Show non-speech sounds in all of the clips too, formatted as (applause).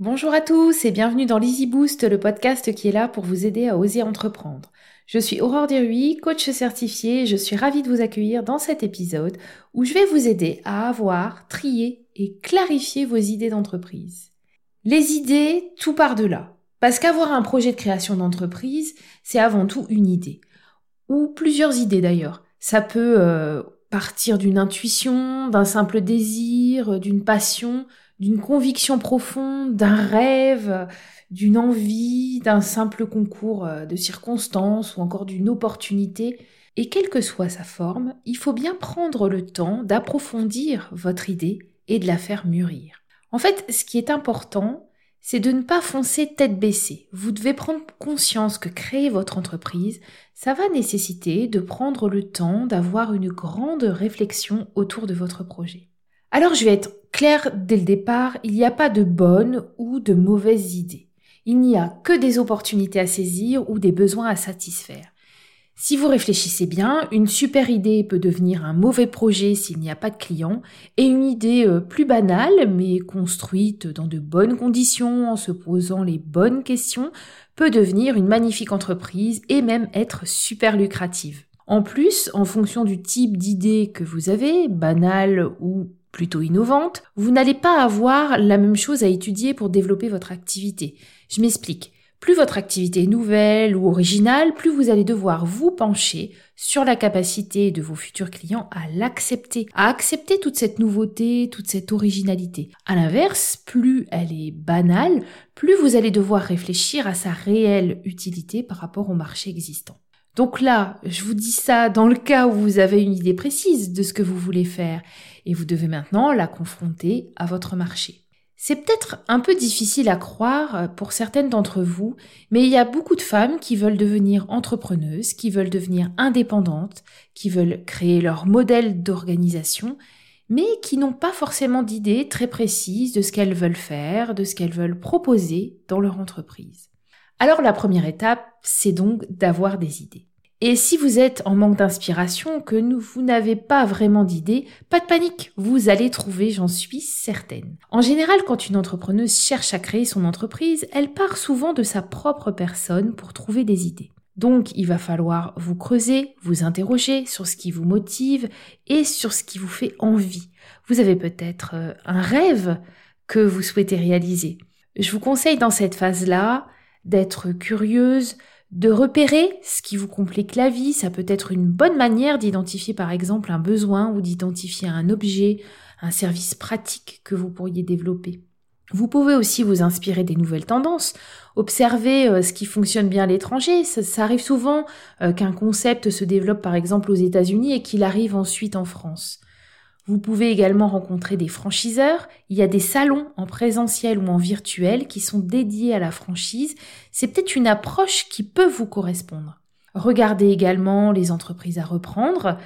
Bonjour à tous et bienvenue dans l'Easy Boost, le podcast qui est là pour vous aider à oser entreprendre. Je suis Aurore Diruy, coach certifié et je suis ravie de vous accueillir dans cet épisode où je vais vous aider à avoir, trier et clarifier vos idées d'entreprise. Les idées, tout par de là. Parce qu'avoir un projet de création d'entreprise, c'est avant tout une idée. Ou plusieurs idées d'ailleurs. Ça peut euh, partir d'une intuition, d'un simple désir, d'une passion, d'une conviction profonde, d'un rêve, d'une envie, d'un simple concours euh, de circonstances ou encore d'une opportunité. Et quelle que soit sa forme, il faut bien prendre le temps d'approfondir votre idée et de la faire mûrir. En fait, ce qui est important, c'est de ne pas foncer tête baissée. Vous devez prendre conscience que créer votre entreprise, ça va nécessiter de prendre le temps d'avoir une grande réflexion autour de votre projet. Alors je vais être clair dès le départ, il n'y a pas de bonnes ou de mauvaises idées. Il n'y a que des opportunités à saisir ou des besoins à satisfaire. Si vous réfléchissez bien, une super idée peut devenir un mauvais projet s'il n'y a pas de clients, et une idée euh, plus banale, mais construite dans de bonnes conditions, en se posant les bonnes questions, peut devenir une magnifique entreprise et même être super lucrative. En plus, en fonction du type d'idée que vous avez, banale ou plutôt innovante, vous n'allez pas avoir la même chose à étudier pour développer votre activité. Je m'explique. Plus votre activité est nouvelle ou originale, plus vous allez devoir vous pencher sur la capacité de vos futurs clients à l'accepter, à accepter toute cette nouveauté, toute cette originalité. À l'inverse, plus elle est banale, plus vous allez devoir réfléchir à sa réelle utilité par rapport au marché existant. Donc là, je vous dis ça dans le cas où vous avez une idée précise de ce que vous voulez faire et vous devez maintenant la confronter à votre marché. C'est peut-être un peu difficile à croire pour certaines d'entre vous, mais il y a beaucoup de femmes qui veulent devenir entrepreneuses, qui veulent devenir indépendantes, qui veulent créer leur modèle d'organisation, mais qui n'ont pas forcément d'idée très précise de ce qu'elles veulent faire, de ce qu'elles veulent proposer dans leur entreprise. Alors la première étape, c'est donc d'avoir des idées. Et si vous êtes en manque d'inspiration, que vous n'avez pas vraiment d'idées, pas de panique, vous allez trouver, j'en suis certaine. En général, quand une entrepreneuse cherche à créer son entreprise, elle part souvent de sa propre personne pour trouver des idées. Donc, il va falloir vous creuser, vous interroger sur ce qui vous motive et sur ce qui vous fait envie. Vous avez peut-être euh, un rêve que vous souhaitez réaliser. Je vous conseille dans cette phase-là d'être curieuse, de repérer ce qui vous complique la vie. Ça peut être une bonne manière d'identifier par exemple un besoin ou d'identifier un objet, un service pratique que vous pourriez développer. Vous pouvez aussi vous inspirer des nouvelles tendances, observer euh, ce qui fonctionne bien à l'étranger. Ça, arrive souvent euh, qu'un concept se développe par exemple aux États-Unis et qu'il arrive ensuite en France. Vous pouvez également rencontrer des franchiseurs. Il y a des salons en présentiel ou en virtuel qui sont dédiés à la franchise. C'est peut-être une approche qui peut vous correspondre. Regardez également les entreprises à reprendre.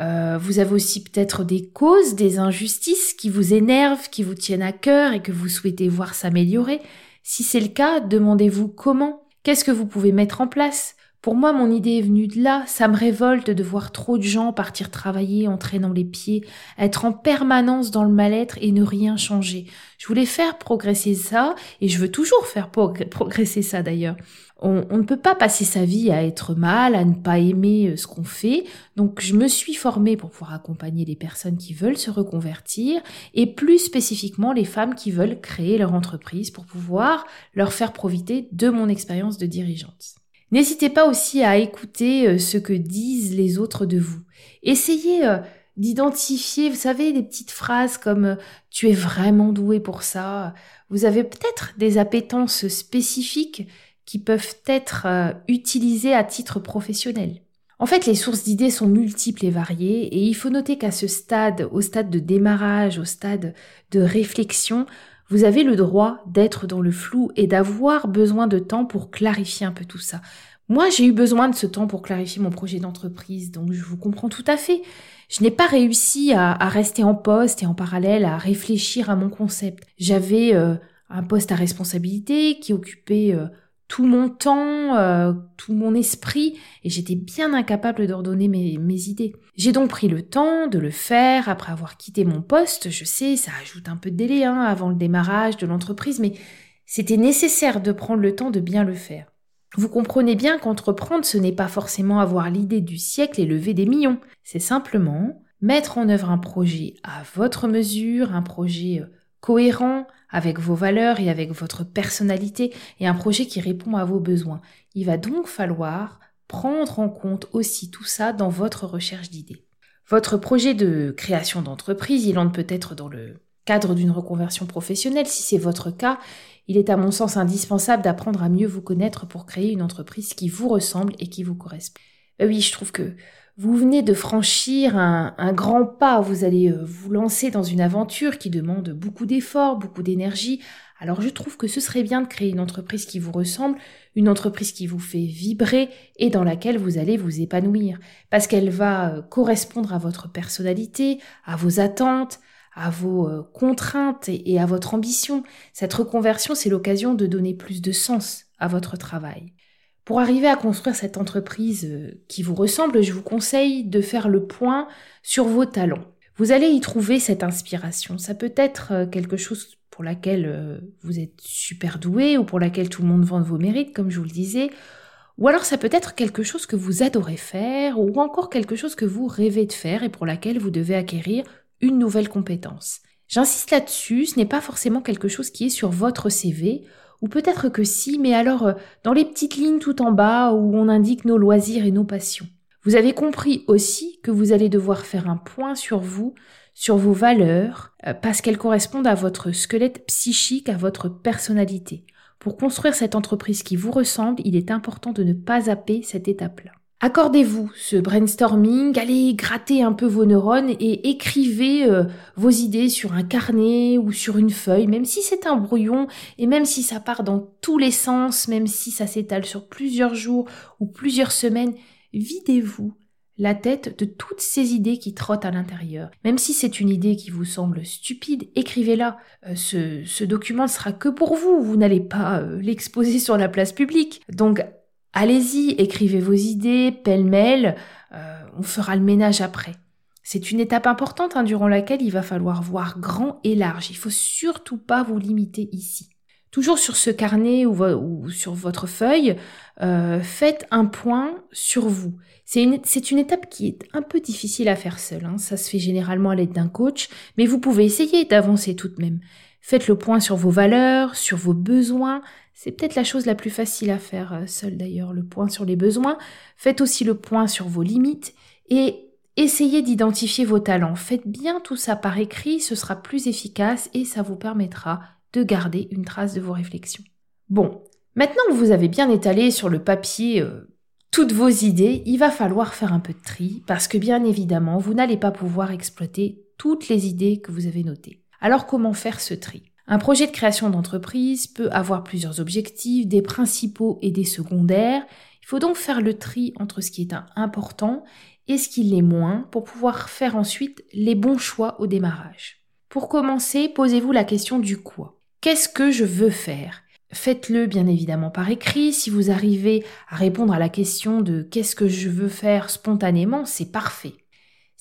Euh, vous avez aussi peut-être des causes, des injustices qui vous énervent, qui vous tiennent à cœur et que vous souhaitez voir s'améliorer. Si c'est le cas, demandez-vous comment. Qu'est-ce que vous pouvez mettre en place? Pour moi, mon idée est venue de là. Ça me révolte de voir trop de gens partir travailler en traînant les pieds, être en permanence dans le mal-être et ne rien changer. Je voulais faire progresser ça, et je veux toujours faire (laughs) progresser ça d'ailleurs. On, on, ne peut pas passer sa vie à être mal, à ne pas aimer euh, ce qu'on fait. Donc je me suis formée pour pouvoir accompagner les personnes qui veulent se reconvertir et plus spécifiquement les femmes qui veulent créer leur entreprise pour pouvoir leur faire profiter de mon expérience de dirigeante. N'hésitez pas aussi à écouter euh, ce que disent les autres de vous. Essayez euh, d'identifier, vous savez, des petites phrases comme euh, tu es vraiment doué pour ça. Vous avez peut-être des appétences spécifiques qui peuvent être utilisées à titre professionnel. En fait, les sources d'idées sont multiples et variées et il faut noter qu'à ce stade, au stade de démarrage, au stade de réflexion, vous avez le droit d'être dans le flou et d'avoir besoin de temps pour clarifier un peu tout ça. Moi, j'ai eu besoin de ce temps pour clarifier mon projet d'entreprise, donc je vous comprends tout à fait. Je n'ai pas réussi à, rester en poste et en parallèle à réfléchir à mon concept. J'avais euh, un poste à responsabilité qui occupait euh, tout mon temps, euh, tout mon esprit, et j'étais bien incapable d'ordonner mes, mes idées. J'ai donc pris le temps de le faire après avoir quitté mon poste. Je sais, ça ajoute un peu de délai hein, avant le démarrage de l'entreprise, mais C'était nécessaire de prendre le temps de bien le faire. Vous comprenez bien qu'entreprendre, ce n'est pas forcément avoir l'idée du siècle et lever des millions. C'est simplement mettre en œuvre un projet à votre mesure, un projet euh, cohérent avec vos valeurs et avec votre personnalité et un projet qui répond à vos besoins. Il va donc falloir prendre en compte aussi tout ça dans votre recherche d'idées. Votre projet de création d'entreprise, il entre peut-être dans le cadre d'une reconversion professionnelle. Si c'est votre cas, il est à mon sens indispensable d'apprendre à mieux vous connaître pour créer une entreprise qui vous ressemble et qui vous correspond. Ben oui, je trouve que vous venez de franchir un, grand pas, vous allez euh, vous lancer dans une aventure qui demande beaucoup d'efforts, beaucoup d'énergie. Alors je trouve que ce serait bien de créer une entreprise qui vous ressemble, une entreprise qui vous fait vibrer et dans laquelle vous allez vous épanouir, parce qu'elle va euh, correspondre à votre personnalité, à vos attentes, à vos euh, contraintes et, à votre ambition. Cette reconversion, c'est l'occasion de donner plus de sens à votre travail. Pour arriver à construire cette entreprise euh, qui vous ressemble, je vous conseille de faire le point sur vos talents. Vous allez y trouver cette inspiration. Ça peut être euh, quelque chose pour laquelle vous êtes super doué ou pour laquelle tout le monde vend vos mérites, comme je vous le disais. Ou alors ça peut être quelque chose que vous adorez faire ou encore quelque chose que vous rêvez de faire et pour laquelle vous devez acquérir une nouvelle compétence. J'insiste là-dessus, ce n'est pas forcément quelque chose qui est sur votre CV, ou peut-être que si, mais alors euh, dans les petites lignes tout en bas où on indique nos loisirs et nos passions. Vous avez compris aussi que vous allez devoir faire un point sur vous, sur vos valeurs, euh, parce qu'elles correspondent à votre squelette psychique, à votre personnalité. Pour construire cette entreprise qui vous ressemble, il est important de ne pas zapper cette étape-là. Accordez-vous ce brainstorming, allez gratter un peu vos neurones et écrivez euh, vos idées sur un carnet ou sur une feuille, même si c'est un brouillon et même si ça part dans tous les sens, même si ça s'étale sur plusieurs jours ou plusieurs semaines, videz-vous la tête de toutes ces idées qui trottent à l'intérieur. Même si c'est une idée qui vous semble stupide, écrivez-la. Euh, ce, document ne sera que pour vous, vous n'allez pas euh, l'exposer sur la place publique. Donc Allez-y, écrivez vos idées, pêle-mêle, euh, on fera le ménage après. C'est une étape importante hein, durant laquelle il va falloir voir grand et large. Il faut surtout pas vous limiter ici. Toujours sur ce carnet ou, sur votre feuille, euh, faites un point sur vous. C'est une, étape qui est un peu difficile à faire seule. Hein. Ça se fait généralement à l'aide d'un coach, mais vous pouvez essayer d'avancer tout de même. Faites le point sur vos valeurs, sur vos besoins, c'est peut-être la chose la plus facile à faire euh, seul d'ailleurs, le point sur les besoins. Faites aussi le point sur vos limites et essayez d'identifier vos talents. Faites bien tout ça par écrit, ce sera plus efficace et ça vous permettra de garder une trace de vos réflexions. Bon, maintenant que vous avez bien étalé sur le papier euh, toutes vos idées, il va falloir faire un peu de tri parce que bien évidemment, vous n'allez pas pouvoir exploiter toutes les idées que vous avez notées. Alors comment faire ce tri? Un projet de création d'entreprise peut avoir plusieurs objectifs, des principaux et des secondaires. Il faut donc faire le tri entre ce qui est important et ce qui l'est moins pour pouvoir faire ensuite les bons choix au démarrage. Pour commencer, posez-vous la question du quoi. Qu'est-ce que je veux faire? Faites-le bien évidemment par écrit. Si vous arrivez à répondre à la question de qu'est-ce que je veux faire spontanément, c'est parfait.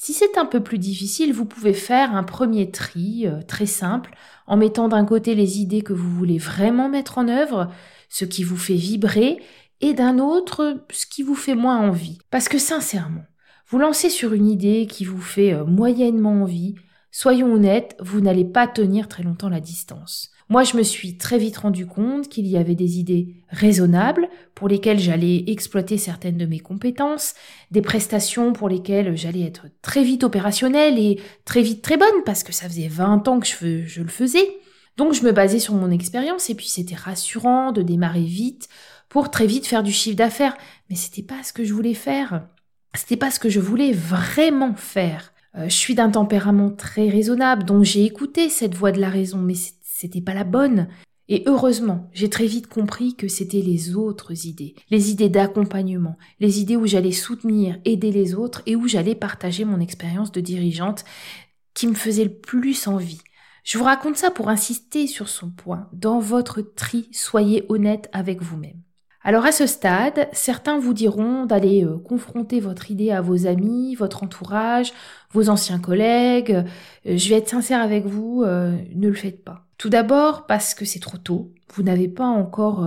Si c'est un peu plus difficile, vous pouvez faire un premier tri euh, très simple en mettant d'un côté les idées que vous voulez vraiment mettre en œuvre, ce qui vous fait vibrer, et d'un autre ce qui vous fait moins envie. Parce que sincèrement, vous lancez sur une idée qui vous fait euh, moyennement envie, soyons honnêtes, vous n'allez pas tenir très longtemps la distance. Moi, je me suis très vite rendu compte qu'il y avait des idées raisonnables pour lesquelles j'allais exploiter certaines de mes compétences, des prestations pour lesquelles j'allais être très vite opérationnelle et très vite très bonne parce que ça faisait 20 ans que je, je le faisais. Donc je me basais sur mon expérience et puis c'était rassurant de démarrer vite pour très vite faire du chiffre d'affaires. Mais c'était pas ce que je voulais faire. C'était pas ce que je voulais vraiment faire. Euh, je suis d'un tempérament très raisonnable, donc j'ai écouté cette voix de la raison, mais c'était pas la bonne. Et heureusement, j'ai très vite compris que c'était les autres idées, les idées d'accompagnement, les idées où j'allais soutenir, aider les autres et où j'allais partager mon expérience de dirigeante qui me faisaient le plus envie. Je vous raconte ça pour insister sur son point. Dans votre tri, soyez honnête avec vous-même. Alors à ce stade, certains vous diront d'aller euh, confronter votre idée à vos amis, votre entourage, vos anciens collègues. Euh, je vais être sincère avec vous, euh, ne le faites pas. Tout d'abord parce que c'est trop tôt. Vous n'avez pas encore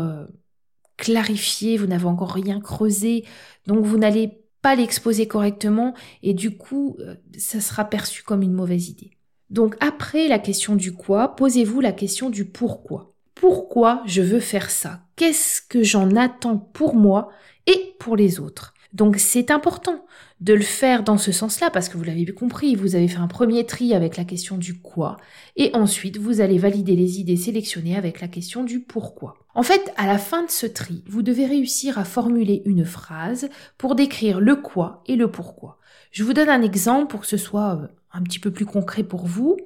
clarifié, vous n'avez encore rien creusé, donc vous n'allez pas l'exposer correctement et du coup, ça sera perçu comme une mauvaise idée. Donc après la question du quoi, posez-vous la question du pourquoi. Pourquoi je veux faire ça? Qu'est-ce que j'en attends pour moi et pour les autres Donc c'est important de le faire dans ce sens-là parce que vous l'avez compris, vous avez fait un premier tri avec la question du quoi et ensuite vous allez valider les idées sélectionnées avec la question du pourquoi. En fait, à la fin de ce tri, vous devez réussir à formuler une phrase pour décrire le quoi et le pourquoi. Je vous donne un exemple pour que ce soit euh, un petit peu plus concret pour vous.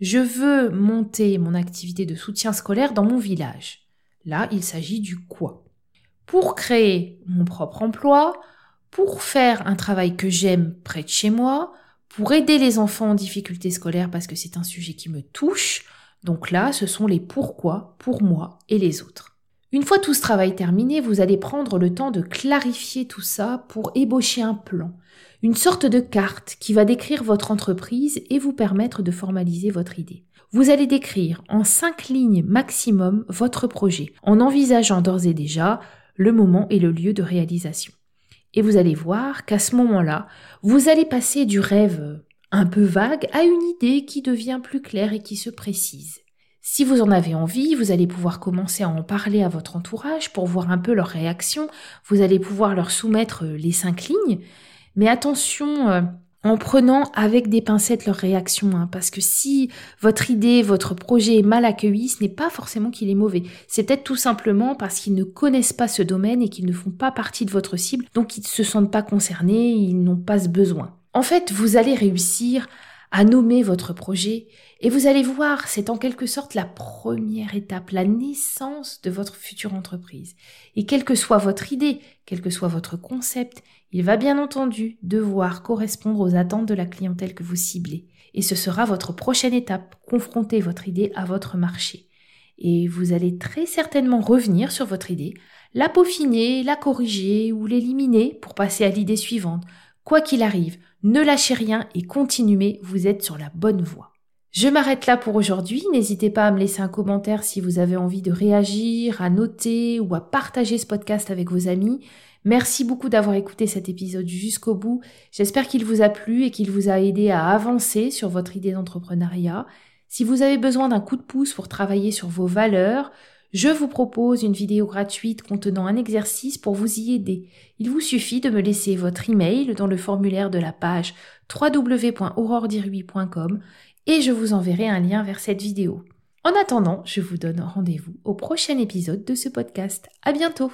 Je veux monter mon activité de soutien scolaire dans mon village. Là, il s'agit du quoi? Pour créer mon propre emploi, pour faire un travail que j'aime près de chez moi, pour aider les enfants en difficulté scolaire parce que c'est un sujet qui me touche. Donc là, ce sont les pourquoi pour moi et les autres. Une fois tout ce travail terminé, vous allez prendre le temps de clarifier tout ça pour ébaucher un plan, une sorte de carte qui va décrire votre entreprise et vous permettre de formaliser votre idée. Vous allez décrire en cinq lignes maximum votre projet, en envisageant d'ores et déjà le moment et le lieu de réalisation. Et vous allez voir qu'à ce moment-là, vous allez passer du rêve un peu vague à une idée qui devient plus claire et qui se précise. Si vous en avez envie, vous allez pouvoir commencer à en parler à votre entourage pour voir un peu leur réaction. Vous allez pouvoir leur soumettre les cinq lignes mais attention, euh, en prenant avec des pincettes leur réaction, hein, parce que si votre idée, votre projet est mal accueilli, ce n'est pas forcément qu'il est mauvais. C'est peut-être tout simplement parce qu'ils ne connaissent pas ce domaine et qu'ils ne font pas partie de votre cible, donc ils ne se sentent pas concernés, ils n'ont pas ce besoin. En fait, vous allez réussir à nommer votre projet et vous allez voir, c'est en quelque sorte la première étape, la naissance de votre future entreprise. Et quelle que soit votre idée, quel que soit votre concept, il va bien entendu devoir correspondre aux attentes de la clientèle que vous ciblez. Et ce sera votre prochaine étape, confronter votre idée à votre marché. Et vous allez très certainement revenir sur votre idée, la peaufiner, la corriger ou l'éliminer pour passer à l'idée suivante. Quoi qu'il arrive, ne lâchez rien et continuez, vous êtes sur la bonne voie. Je m'arrête là pour aujourd'hui. N'hésitez pas à me laisser un commentaire si vous avez envie de réagir, à noter ou à partager ce podcast avec vos amis. Merci beaucoup d'avoir écouté cet épisode jusqu'au bout. J'espère qu'il vous a plu et qu'il vous a aidé à avancer sur votre idée d'entrepreneuriat. Si vous avez besoin d'un coup de pouce pour travailler sur vos valeurs, je vous propose une vidéo gratuite contenant un exercice pour vous y aider. Il vous suffit de me laisser votre email dans le formulaire de la page www.auroredirui.com et je vous enverrai un lien vers cette vidéo. En attendant, je vous donne rendez-vous au prochain épisode de ce podcast. À bientôt!